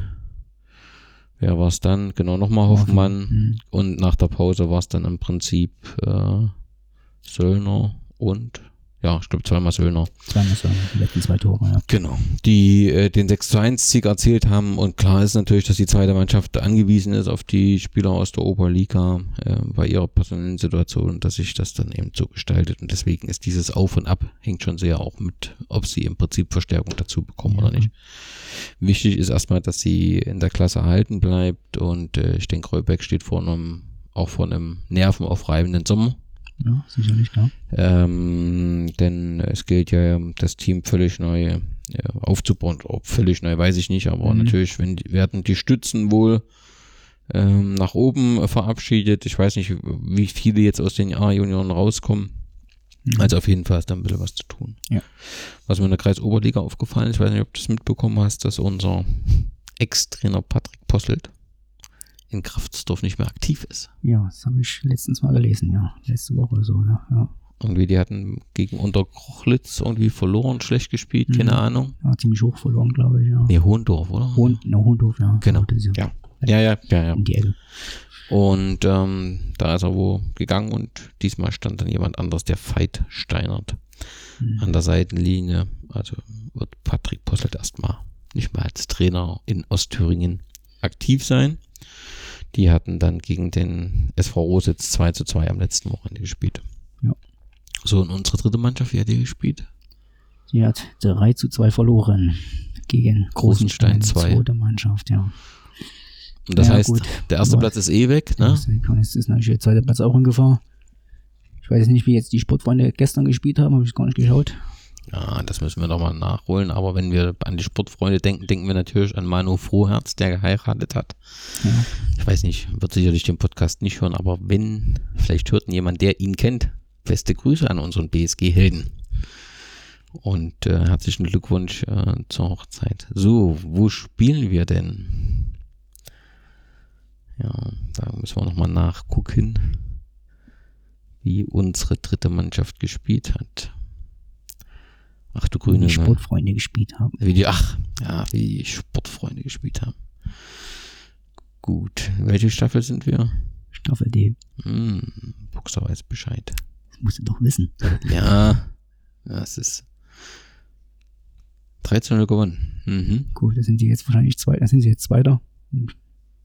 wer war es dann? Genau, nochmal Hoffmann. Mhm. Und nach der Pause war es dann im Prinzip äh, Söllner und ja, ich glaube zweimal Söllner. Zweimal so, die letzten zwei Tore, ja. Genau. Die äh, den 6 zu 1 Sieg erzielt haben und klar ist natürlich, dass die zweite Mannschaft angewiesen ist auf die Spieler aus der Oberliga äh, bei ihrer personellen Situation, dass sich das dann eben so gestaltet und deswegen ist dieses Auf und Ab hängt schon sehr auch mit, ob sie im Prinzip Verstärkung dazu bekommen oder nicht. Wichtig ist erstmal, dass sie in der Klasse erhalten bleibt und äh, ich denke, Reubeck steht vor einem, auch vor einem nervenaufreibenden Sommer. Ja, sicherlich, klar. Ähm, denn es gilt ja, das Team völlig neu ja, aufzubauen. Ob völlig neu, weiß ich nicht, aber Mhm. natürlich wenn, werden die Stützen wohl ähm, nach oben äh, verabschiedet. Ich weiß nicht, wie viele jetzt aus den A-Junioren rauskommen. Mhm. Also auf jeden Fall ist da ein bisschen was zu tun. Ja. Was mir in der Kreisoberliga aufgefallen ist, ich weiß nicht, ob du das mitbekommen hast, dass unser Ex-Trainer Patrick Posselt in Kraftsdorf nicht mehr aktiv ist. Ja, das habe ich letztens mal gelesen, ja. Letzte Woche so, ja. Ja, Irgendwie, die hatten gegen Unterkrochlitz irgendwie verloren, schlecht gespielt, keine Mhm. Ahnung. ja ziemlich hoch verloren, glaube ich, ja. Nee, Hohendorf, oder? Hohen, no, Hohendorf, ja. Genau. Ja. Ja. Ja, ja, ja. Um die Ecke. Und ähm, da ist er wohl gegangen und diesmal stand dann jemand anderes, der Veit Steinert Mhm. an der Seitenlinie. Also wird Patrick Posselt erstmal nicht mehr als Trainer in Ostthüringen aktiv sein. Die hatten dann gegen den SV Rositz 2 zu 2 am letzten Wochenende gespielt. Ja. So, und unsere dritte Mannschaft, wie hat die gespielt? Sie hat 3 zu 2 verloren gegen Großenstein Großenstein, zwei. zweite Mannschaft, ja. Und das Ja, heißt, gut. der erste Aber- Platz ist eh weg, ne? Jetzt ist natürlich der zweite Platz auch in Gefahr. Ich weiß nicht, wie jetzt die Sportfreunde gestern gespielt haben, habe ich gar nicht geschaut. Ja, das müssen wir nochmal nachholen. Aber wenn wir an die Sportfreunde denken, denken wir natürlich an Manu Froherz, der geheiratet hat. Ja. Ich weiß nicht, wird sicherlich den Podcast nicht hören, aber wenn, vielleicht hört ihn jemand, der ihn kennt, beste Grüße an unseren BSG-Helden. Und äh, herzlichen Glückwunsch äh, zur Hochzeit. So, wo spielen wir denn? Ja, da müssen wir nochmal nachgucken, wie unsere dritte Mannschaft gespielt hat. Ach du Wie grüne die Sportfreunde gespielt haben. wie die, ach, ja, wie die Sportfreunde gespielt haben. Gut. Welche Staffel sind wir? Staffel D. Hm, Buxer weiß Bescheid. Das musst du doch wissen. Ja, das ist 13 gewonnen. Mhm. Gut, da sind sie jetzt wahrscheinlich zwei, da sind sie jetzt Zweiter. Und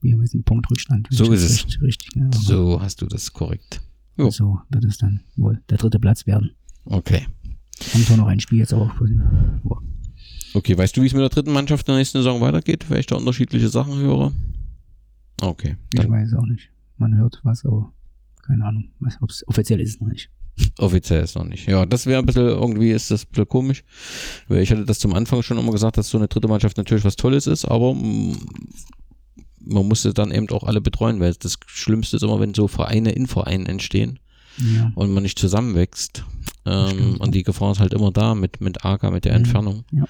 wir haben jetzt einen Punkt Rückstand. So ist es. Richtig, richtig ja, So hast du das korrekt. jo. So wird es dann wohl der dritte Platz werden. Okay. Haben zwar noch ein Spiel jetzt auch. Boah. Okay, weißt du, wie es mit der dritten Mannschaft in der nächsten Saison weitergeht? Weil ich da unterschiedliche Sachen höre. Okay. Ich Dann weiß auch nicht. Man hört was, aber keine Ahnung. Ob es offiziell ist es noch nicht. Offiziell ist noch nicht. Ja, das wäre ein bisschen, irgendwie ist das ein bisschen komisch. Weil ich hatte das zum Anfang schon immer gesagt, dass so eine dritte Mannschaft natürlich was Tolles ist, aber man musste dann eben auch alle betreuen, weil das Schlimmste ist immer, wenn so Vereine in Vereinen entstehen Ja. und man nicht zusammenwächst. Ähm, und die Gefahr ist halt immer da mit, mit AGA, mit der Mhm. Entfernung. Ja.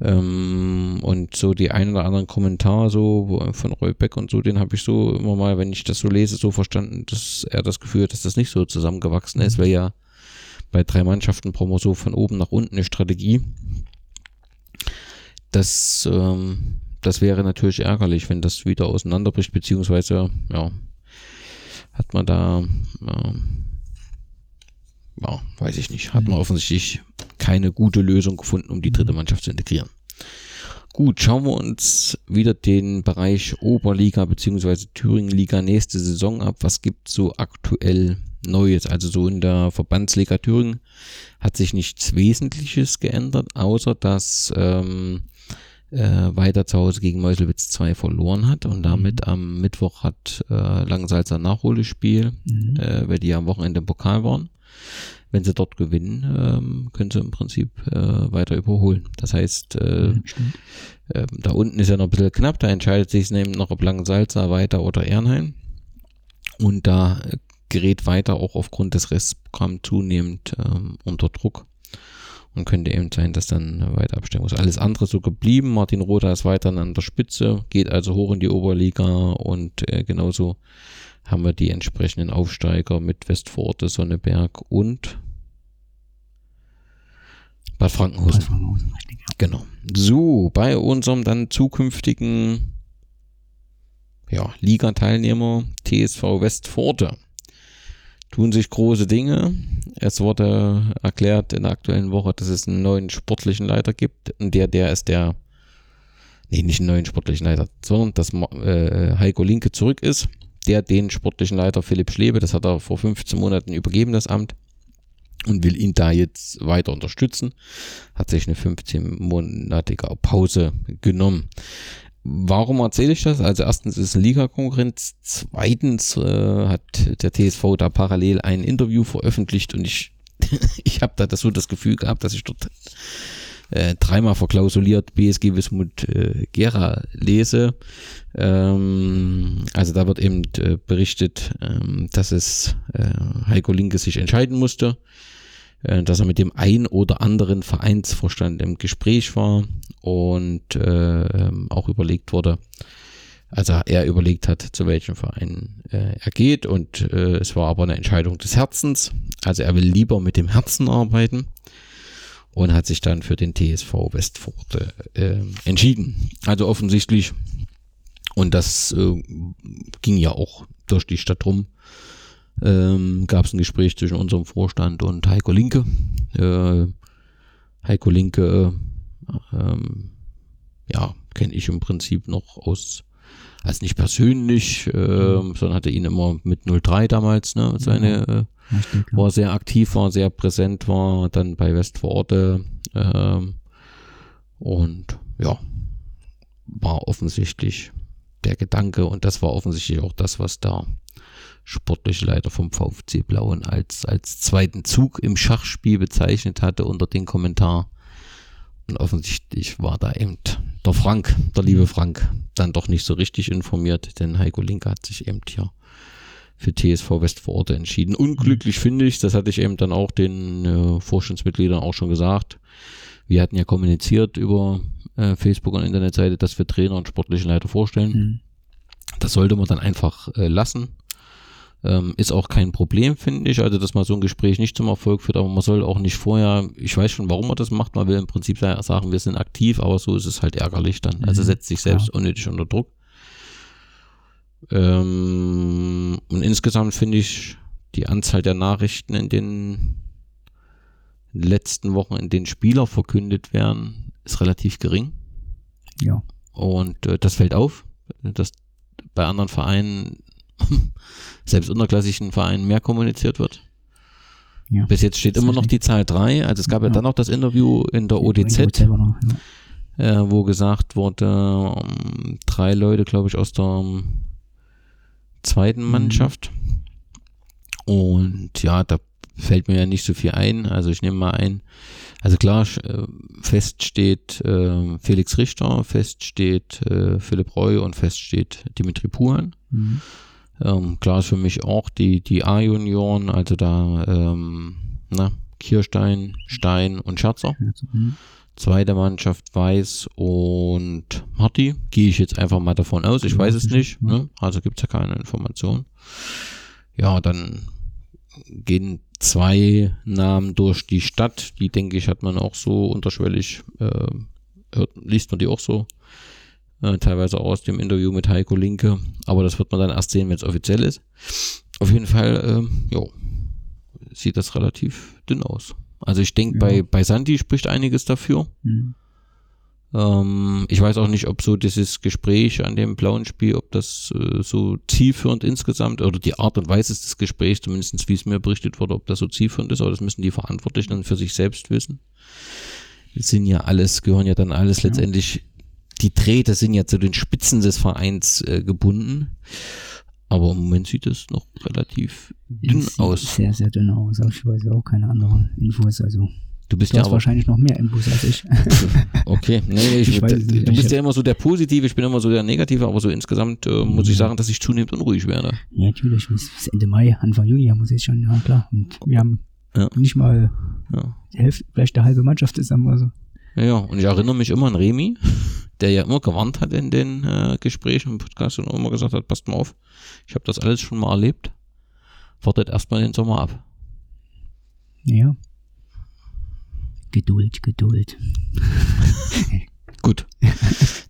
Ähm, und so die ein oder anderen Kommentare so wo- von Roy Beck und so, den habe ich so immer mal, wenn ich das so lese, so verstanden, dass er das Gefühl hat, dass das nicht so zusammengewachsen ist, weil ja bei drei Mannschaften brauchen wir so von oben nach unten eine Strategie. Das, ähm, das wäre natürlich ärgerlich, wenn das wieder auseinanderbricht, beziehungsweise, ja, hat man da, ähm, ja, weiß ich nicht, hat man offensichtlich keine gute Lösung gefunden, um die dritte Mannschaft zu integrieren. Gut, schauen wir uns wieder den Bereich Oberliga beziehungsweise Thüringen-Liga nächste Saison ab. Was gibt so aktuell Neues? Also so in der Verbandsliga Thüringen hat sich nichts Wesentliches geändert, außer dass ähm, äh, weiter zu Hause gegen Meuselwitz 2 verloren hat und damit am Mittwoch hat äh, Langensalzer ein Nachholspiel, Mhm. äh, weil die ja am Wochenende im Pokal waren. Wenn sie dort gewinnen, ähm, können sie im Prinzip äh, weiter überholen. Das heißt, Mhm, da unten ist ja noch ein bisschen knapp, da entscheidet sich nämlich noch, ob Langensalza weiter oder Ehrenheim. Und da äh, gerät weiter auch aufgrund des Restprogramms zunehmend ähm, unter Druck. Und könnte eben sein, dass dann äh, weiter absteigen muss. Alles andere so geblieben. Martin Roda ist weiterhin an der Spitze, geht also hoch in die Oberliga und äh, genauso haben wir die entsprechenden Aufsteiger mit Westforte, Sonneberg und Bad Frankenhausen. Mal so richtig, ja. Genau. So, bei unserem dann zukünftigen ja, Liga-Teilnehmer TSV Westforte tun sich große Dinge. Es wurde erklärt in der aktuellen Woche, dass es einen neuen sportlichen Leiter gibt. Und der, der ist der, nee, nicht einen neuen sportlichen Leiter, sondern dass äh, Heiko Linke zurück ist. Der den sportlichen Leiter Philipp Schlebe, das hat er vor 15 Monaten übergeben, das Amt und will ihn da jetzt weiter unterstützen. Hat sich eine 15-monatige Pause genommen. Warum erzähle ich das? Also erstens ist es Liga-Konkurrenz, zweitens äh, hat der TSV da parallel ein Interview veröffentlicht und ich, ich habe da das so das Gefühl gehabt, dass ich dort äh, dreimal verklausuliert BSG Wismut äh, Gera lese. Ähm, also da wird eben äh, berichtet, ähm, dass es äh, Heiko Linke sich entscheiden musste, äh, dass er mit dem ein oder anderen Vereinsvorstand im Gespräch war und äh, ähm, auch überlegt wurde, also er überlegt hat, zu welchem Verein äh, er geht und äh, es war aber eine Entscheidung des Herzens. Also er will lieber mit dem Herzen arbeiten und hat sich dann für den TSV Westforte äh, entschieden. Also offensichtlich und das äh, ging ja auch durch die Stadt rum. Ähm, Gab es ein Gespräch zwischen unserem Vorstand und Heiko Linke. Äh, Heiko Linke, äh, ähm, ja, kenne ich im Prinzip noch aus, also nicht persönlich, ähm, sondern hatte ihn immer mit 03 damals, ne, seine, äh, ja. war sehr aktiv, war sehr präsent, war dann bei Westforte ähm, und ja, war offensichtlich der Gedanke und das war offensichtlich auch das, was der sportliche Leiter vom VfC Blauen als, als zweiten Zug im Schachspiel bezeichnet hatte unter dem Kommentar. Und offensichtlich war da eben der Frank, der liebe Frank, dann doch nicht so richtig informiert, denn Heiko Linke hat sich eben hier für TSV Westvororte entschieden. Unglücklich finde ich, das hatte ich eben dann auch den äh, Vorstandsmitgliedern auch schon gesagt. Wir hatten ja kommuniziert über äh, Facebook und Internetseite, dass wir Trainer und sportliche Leiter vorstellen. Mhm. Das sollte man dann einfach äh, lassen. Ähm, ist auch kein Problem, finde ich. Also, dass man so ein Gespräch nicht zum Erfolg führt, aber man soll auch nicht vorher, ich weiß schon, warum man das macht. Man will im Prinzip sagen, wir sind aktiv, aber so ist es halt ärgerlich dann. Also Mhm, setzt sich selbst klar. unnötig unter Druck. Ähm, und insgesamt finde ich die Anzahl der Nachrichten in den letzten Wochen, in denen Spieler verkündet werden, ist relativ gering. Ja. Und äh, das fällt auf, dass bei anderen Vereinen, selbst unterklassischen Vereinen, mehr kommuniziert wird. Ja. Bis jetzt steht immer noch die Zahl 3. Also es gab ja, Ja. dann noch das Interview in der ODZ, noch, ja. äh, wo gesagt wurde, ähm, drei Leute, glaube ich, aus der zweiten Mhm. Mannschaft. Und ja, da fällt mir ja nicht so viel ein. Also ich nehme mal ein. Also klar, äh, fest steht äh, Felix Richter, fest steht äh, Philipp Reu und fest steht Dimitri Puhan. Mhm. Ähm, klar ist für mich auch die, die A-Junioren, also da ähm, na, Kirstein, Stein und Scherzer. Zweite Mannschaft Weiß und Marti. Gehe ich jetzt einfach mal davon aus. Ich weiß es nicht. Ne? Also gibt es ja keine Information. Ja, dann gehen zwei Namen durch die Stadt. Die, denke ich, hat man auch so unterschwellig, äh, hört, liest man die auch so. Äh, teilweise auch aus dem Interview mit Heiko Linke. Aber das wird man dann erst sehen, wenn es offiziell ist. Auf jeden Fall, ähm, jo, sieht das relativ dünn aus. Also ich denke, Ja. bei, bei Santi spricht einiges dafür. Mhm. Ähm, ich weiß auch nicht, ob so dieses Gespräch an dem blauen Spiel, ob das äh, so zielführend insgesamt oder die Art und Weise des Gesprächs, zumindest wie es mir berichtet wurde, ob das so zielführend ist, aber das müssen die Verantwortlichen dann für sich selbst wissen. Das sind ja alles, gehören ja dann alles Ja. letztendlich, die Drähte sind ja zu den Spitzen des Vereins äh, gebunden. Aber im Moment sieht es noch relativ dünn Sieht aus. Sehr, sehr dünn aus. Aber ich weiß auch keine anderen Infos. Also, Du bist du ja hast wahrscheinlich noch mehr Infos als ich. Okay, nee, ich, Ich weiß du nicht. bist Ich- ja immer so der Positive, ich bin immer so der Negative, aber so insgesamt äh, muss ich Ja. sagen, dass ich zunehmend unruhig werde. ja, natürlich. Bis, bis Ende Mai, Anfang Juni haben wir es jetzt schon. Ja, klar. Und wir haben Ja. nicht mal Ja. die Hälfte, vielleicht die halbe Mannschaft zusammen. Also. Ja, ja, und ich erinnere mich immer an Remi, der ja immer gewarnt hat in den äh, Gesprächen im Podcast und immer gesagt hat, passt mal auf, ich habe das alles schon mal erlebt, wartet erstmal den Sommer ab. Ja. Geduld, Geduld. Gut,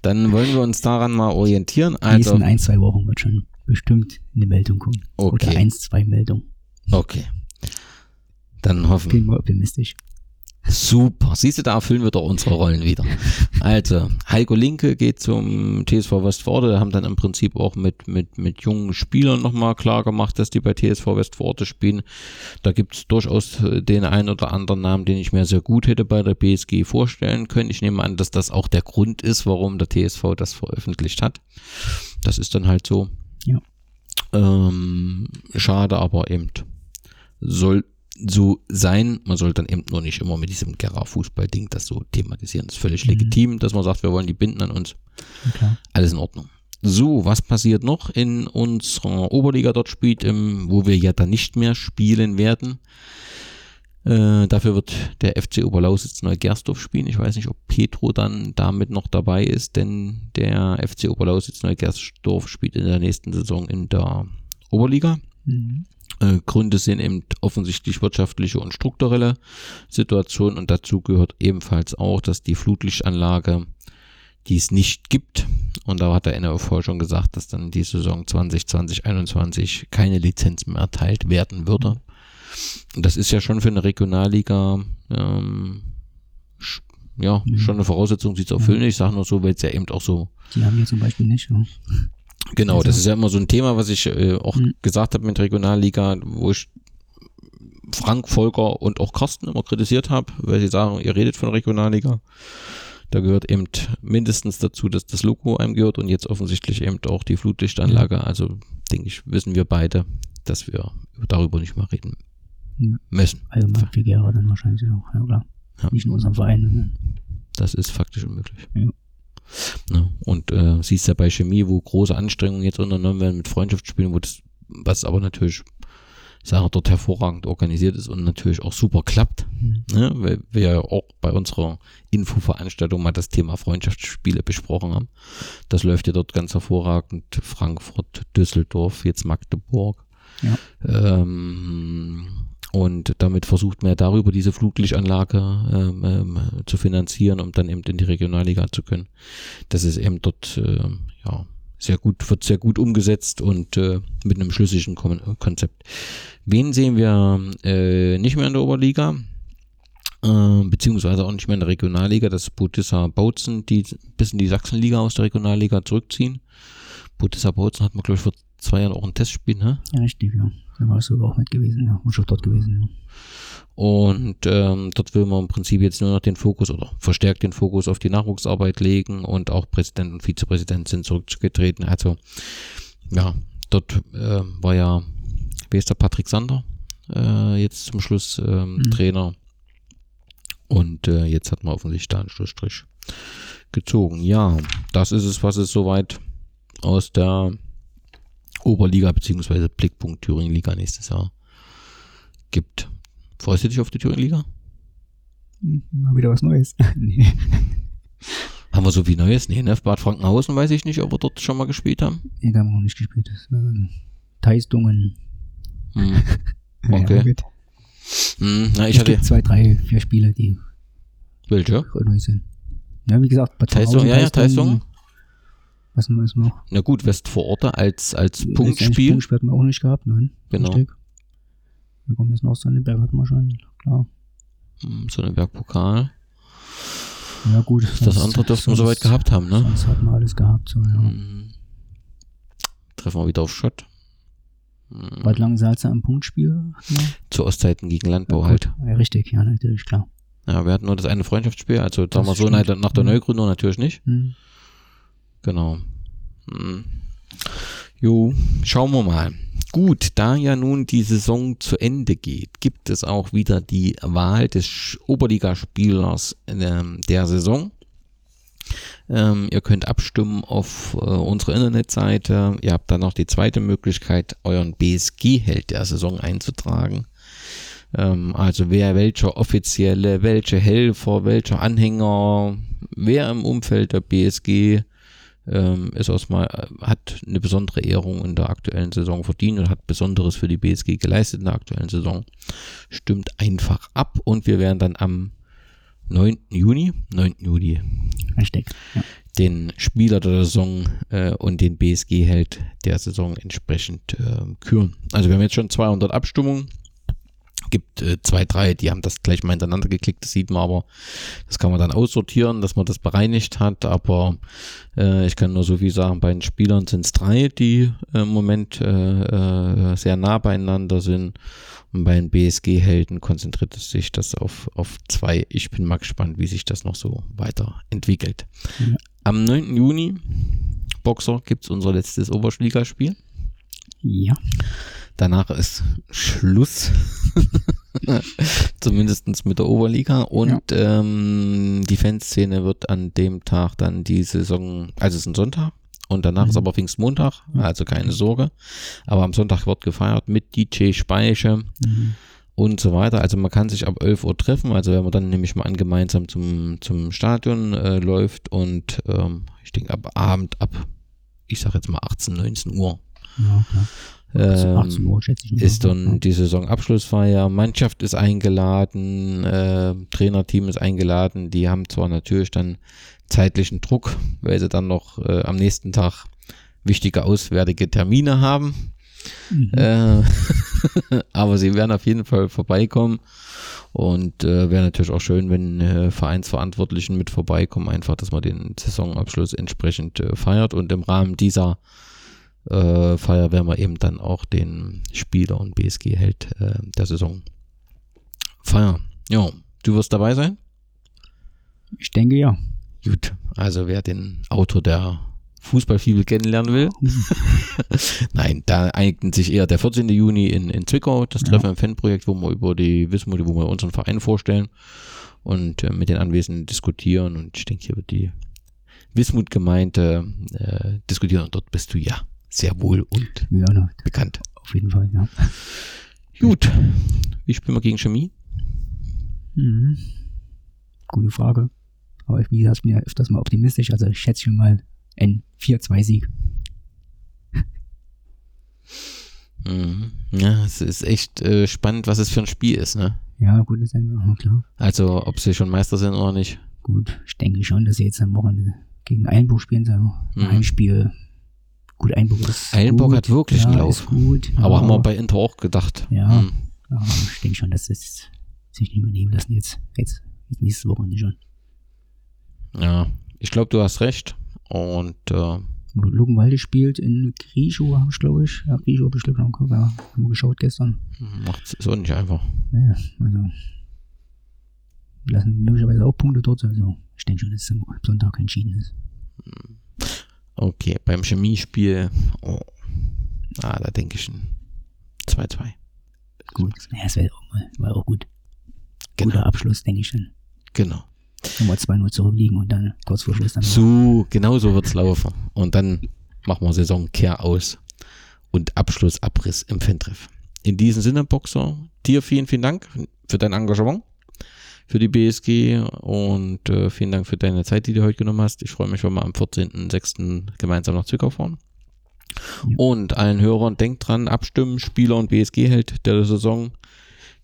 dann wollen wir uns daran mal orientieren. Also, nächsten ein, zwei Wochen wird schon bestimmt eine Meldung kommen. Oder okay, eins, zwei Meldungen. okay. Dann hoffen Bin mal optimistisch. Super. Siehst du, da erfüllen wir doch unsere Rollen wieder. Also, Heiko Linke geht zum TSV Westforde, haben dann im Prinzip auch mit, mit, mit jungen Spielern nochmal klar gemacht, dass die bei TSV Westforde spielen. Da gibt's durchaus äh, den einen oder anderen Namen, den ich mir sehr gut hätte bei der BSG vorstellen können. Ich nehme an, dass das auch der Grund ist, warum der TSV das veröffentlicht hat. Das ist dann halt so. Ja. Ähm, schade, aber eben soll so sein. Man soll dann eben nur nicht immer mit diesem Gera-Fußball-Ding das so thematisieren. Das ist völlig Mhm. legitim, dass man sagt, wir wollen die binden an uns. Klar. Alles in Ordnung. So, was passiert noch in unserer Oberliga dort spielt, wo wir ja dann nicht mehr spielen werden? Äh, dafür wird der FC Oberlausitz Neugersdorf spielen. Ich weiß nicht, ob Petro dann damit noch dabei ist, denn der FC Oberlausitz Neugersdorf spielt in der nächsten Saison in der Oberliga. Mhm. Äh, Gründe sind eben offensichtlich wirtschaftliche und strukturelle Situationen und dazu gehört ebenfalls auch, dass die Flutlichtanlage, die es nicht gibt, und da hat der NRV schon gesagt, dass dann die Saison 2020, 2021 keine Lizenz mehr erteilt werden würde. Und das ist ja schon für eine Regionalliga ähm, ja, Mhm. schon eine Voraussetzung, sie zu erfüllen. Ich sage nur so, weil es ja eben auch so Die haben wir zum Beispiel nicht. Ja. Genau, Also- das ist ja immer so ein Thema, was ich äh, auch Mhm. gesagt habe mit Regionalliga, wo ich Frank, Volker und auch Carsten immer kritisiert habe, weil sie sagen, ihr redet von Regionalliga. Da gehört eben mindestens dazu, dass das Logo einem gehört und jetzt offensichtlich eben auch die Flutlichtanlage. Also denke ich, wissen wir beide, dass wir darüber nicht mehr reden müssen. Allgemein für Gera dann wahrscheinlich auch, ja klar. Ja. Nicht in unserem Verein. Das ist faktisch unmöglich. Ja. Ne? Und äh, siehst ja bei Chemie, wo große Anstrengungen jetzt unternommen werden mit Freundschaftsspielen, wo das, was aber natürlich, Sache dort hervorragend organisiert ist und natürlich auch super klappt. Mhm. Ne? Weil wir ja auch bei unserer Infoveranstaltung mal das Thema Freundschaftsspiele besprochen haben. Das läuft ja dort ganz hervorragend. Frankfurt, Düsseldorf, jetzt Magdeburg. Ja. Ähm, und damit versucht man ja darüber diese Flutlichtanlage ähm, ähm, zu finanzieren, um dann eben in die Regionalliga zu können. Das ist eben dort ähm, ja sehr gut, wird sehr gut umgesetzt und äh, mit einem schlüssigen Kon Konzept. Wen sehen wir äh, nicht mehr in der Oberliga? Äh, beziehungsweise auch nicht mehr in der Regionalliga. Das ist Budissa Bautzen, die bis in die Sachsenliga aus der Regionalliga zurückziehen. Budissa Bautzen hat man, glaube ich, vor zwei Jahren auch ein Testspiel, ne? Richtig, ja. Da war ich sogar auch mit gewesen, ja. Und schon dort gewesen, ja. Und ähm, dort will man im Prinzip jetzt nur noch den Fokus oder verstärkt den Fokus auf die Nachwuchsarbeit legen und auch Präsident und Vizepräsident sind zurückgetreten. Also ja, dort äh, war ja, wie ist der Patrick Sander äh, jetzt zum Schluss ähm, Mhm. Trainer. Und äh, jetzt hat man offensichtlich da einen Schlussstrich gezogen. Ja, das ist es, was es soweit aus der Oberliga beziehungsweise Blickpunkt Thüringen-Liga nächstes Jahr gibt. Freust du dich auf die Thüringen-Liga? Hm, Mal wieder was Neues. nee. Haben wir so viel Neues? Nee, ne? Bad Frankenhausen weiß ich nicht, ob wir dort schon mal gespielt haben. nee, da haben wir noch nicht gespielt. Das waren Teistungen. Hm. Ja, Okay. gut. Hm, na, ich Es hatte. gibt zwei, drei, vier Spiele, die Welche? neu sind. Ja, wie gesagt, Bad Teistung, ja, ja, Teistung. Was haben wir jetzt noch? Na gut, Westvororte als, als Punktspiel. Punktspiel hatten wir auch nicht gehabt, nein. Genau. Richtig. Da kommt jetzt noch Sonneberg, hatten wir schon, klar. Hm, So ein Bergpokal. Ja, gut. Das sonst- andere dürften wir soweit gehabt haben, ne? Sonst hatten wir alles gehabt, so, ja. Hm. Treffen wir wieder auf Schott. Hm. Bad Langensalza am Punktspiel. Ja, Zu Ostzeiten gegen Landbau ja, halt. ja, richtig, ja, natürlich, klar. Ja, wir hatten nur das eine Freundschaftsspiel, also sagen Das wir so nach, der Mhm. Neugründung natürlich nicht. Hm. Genau. Hm. Jo, schauen wir mal. Gut, da ja nun die Saison zu Ende geht, gibt es auch wieder die Wahl des Oberligaspielers ähm, der Saison. Ähm, ihr könnt abstimmen auf äh, unserer Internetseite. Ihr habt dann noch die zweite Möglichkeit, euren BSG-Held der Saison einzutragen. Ähm, also wer, welcher Offizielle, welche Helfer, welcher Anhänger, wer im Umfeld der BSG ähm, ist aus mal, hat eine besondere Ehrung in der aktuellen Saison verdient und hat Besonderes für die BSG geleistet in der aktuellen Saison. Stimmt einfach ab und wir werden dann am 9. Juni, 9. Juli, Richtig. Ja. den Spieler der Saison äh, und den BSG-Held der Saison entsprechend äh, küren. Also wir haben jetzt schon 200 Abstimmungen. Gibt äh, zwei, drei, die haben das gleich mal hintereinander geklickt, das sieht man aber. Das kann man dann aussortieren, dass man das bereinigt hat. Aber äh, ich kann nur so viel sagen, bei den Spielern sind es drei, die äh, im Moment äh, äh, sehr nah beieinander sind. Und bei den BSG-Helden konzentriert es sich das auf, auf zwei. Ich bin mal gespannt, wie sich das noch so weiterentwickelt. Ja. Am 9. Juni, Boxer, gibt es unser letztes Oberligaspiel. Ja. Danach ist Schluss. Zumindest mit der Oberliga. Und ähm, die Fanszene wird an dem Tag dann die Saison, also es ist ein Sonntag. Und danach ist Mhm. aber Pfingstmontag, also keine Sorge. Aber am Sonntag wird gefeiert mit DJ Speiche Mhm. und so weiter. Also man kann sich ab 11 Uhr treffen. Also wenn man dann nämlich mal an gemeinsam zum, zum Stadion äh, läuft und ähm, ich denke ab Abend, ab, ich sag jetzt mal 18, 19 Uhr, Ja, klar. Ähm, 18 Uhr, schätze ich. mal. ist dann die Saisonabschlussfeier. Mannschaft ist eingeladen, äh, Trainerteam ist eingeladen. Die haben zwar natürlich dann zeitlichen Druck, weil sie dann noch äh, am nächsten Tag wichtige auswärtige Termine haben. Mhm. Äh, aber sie werden auf jeden Fall vorbeikommen. Und äh, wäre natürlich auch schön, wenn äh, Vereinsverantwortlichen mit vorbeikommen, einfach, dass man den Saisonabschluss entsprechend äh, feiert. Und im Rahmen dieser äh, Feier werden wir eben dann auch den Spieler und BSG-Held äh, der Saison feiern. Ja, du wirst dabei sein? Ich denke ja. Gut, also wer den Autor der Fußballfibel kennenlernen will. Nein, da eignet sich eher der 14. Juni in, in Zwickau, das Treffen ja. im Fanprojekt, wo wir über die Wismut, wo wir unseren Verein vorstellen und äh, mit den Anwesenden diskutieren. Und ich denke, hier wird die Wismut-Gemeinde äh, diskutieren und dort bist du ja sehr wohl und ja, no, bekannt. Auf jeden Fall, ja. Gut. Wie spielen wir gegen Chemie? Mhm. Gute Frage. Aber wie gesagt, bin ja öfters mal optimistisch. Also ich schätze schon mal ein 4-2-Sieg. Mhm. Ja, es ist echt äh, spannend, was es für ein Spiel ist, ne? Ja, gut, ist ja klar. Also, ob sie schon Meister sind oder nicht. Gut, ich denke schon, dass sie jetzt am Wochenende gegen Einburg spielen, so mhm. Heimspiel. Gut, Einburg ist Einburg gut. hat wirklich ja, einen Lauf. Gut, aber, aber, haben wir bei Inter auch gedacht. Ja, aber ich denke schon, dass das sich nicht mehr nehmen lassen jetzt. Jetzt, jetzt nächstes Wochenende schon. Ja, ich glaube, du hast recht. Und äh, Luckenwalde spielt in Grischow, habe ich glaube ich. Ja, Grischow habe ich glaube ich ja, haben wir geschaut gestern. Macht es auch nicht einfach. Ja, also lassen möglicherweise auch Punkte dort. Also ich denke schon, dass es am Sonntag entschieden ist. Okay, beim Chemiespiel, oh, ah, da denke ich ein 2-2. Gut, ja, das wäre auch, war auch gut. Genau. Guter Abschluss, denke ich schon. Genau. Nochmal 2-0 zurückliegen und dann kurz vor Schluss dann. So, genau so wird es laufen. Und dann machen wir Saisonkehr aus und Abschlussabriss im Fantreff. In diesem Sinne, Boxer, dir vielen, vielen Dank für dein Engagement, für die BSG und äh, vielen Dank für deine Zeit, die du heute genommen hast. Ich freue mich, wenn wir am 14.06. gemeinsam nach Zwickau fahren. Ja. Und allen Hörern, denkt dran, abstimmen, Spieler und BSG-Held der Saison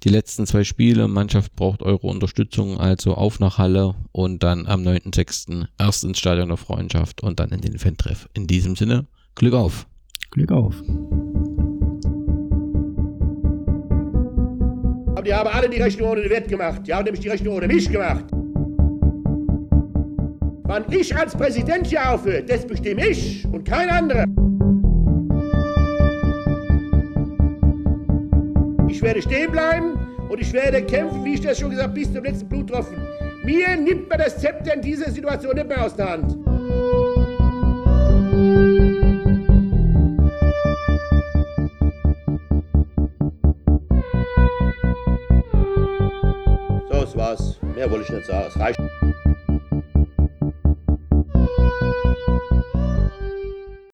die letzten zwei Spiele. Mannschaft braucht eure Unterstützung, also auf nach Halle und dann am 9.6. erst ins Stadion der Freundschaft und dann in den Fan-Treff. In diesem Sinne, Glück auf. Glück auf. Die haben alle die Rechnung ohne den Wert gemacht. Die haben nämlich die Rechnung ohne mich gemacht. Wann ich als Präsident hier aufhöre, das bestimme ich und kein anderer. Ich werde stehen bleiben und ich werde kämpfen, wie ich das schon gesagt habe, bis zum letzten Bluttropfen. Mir nimmt man das Zepter in dieser Situation nicht mehr aus der Hand. war's. Mehr wollte ich nicht sagen. Es reicht.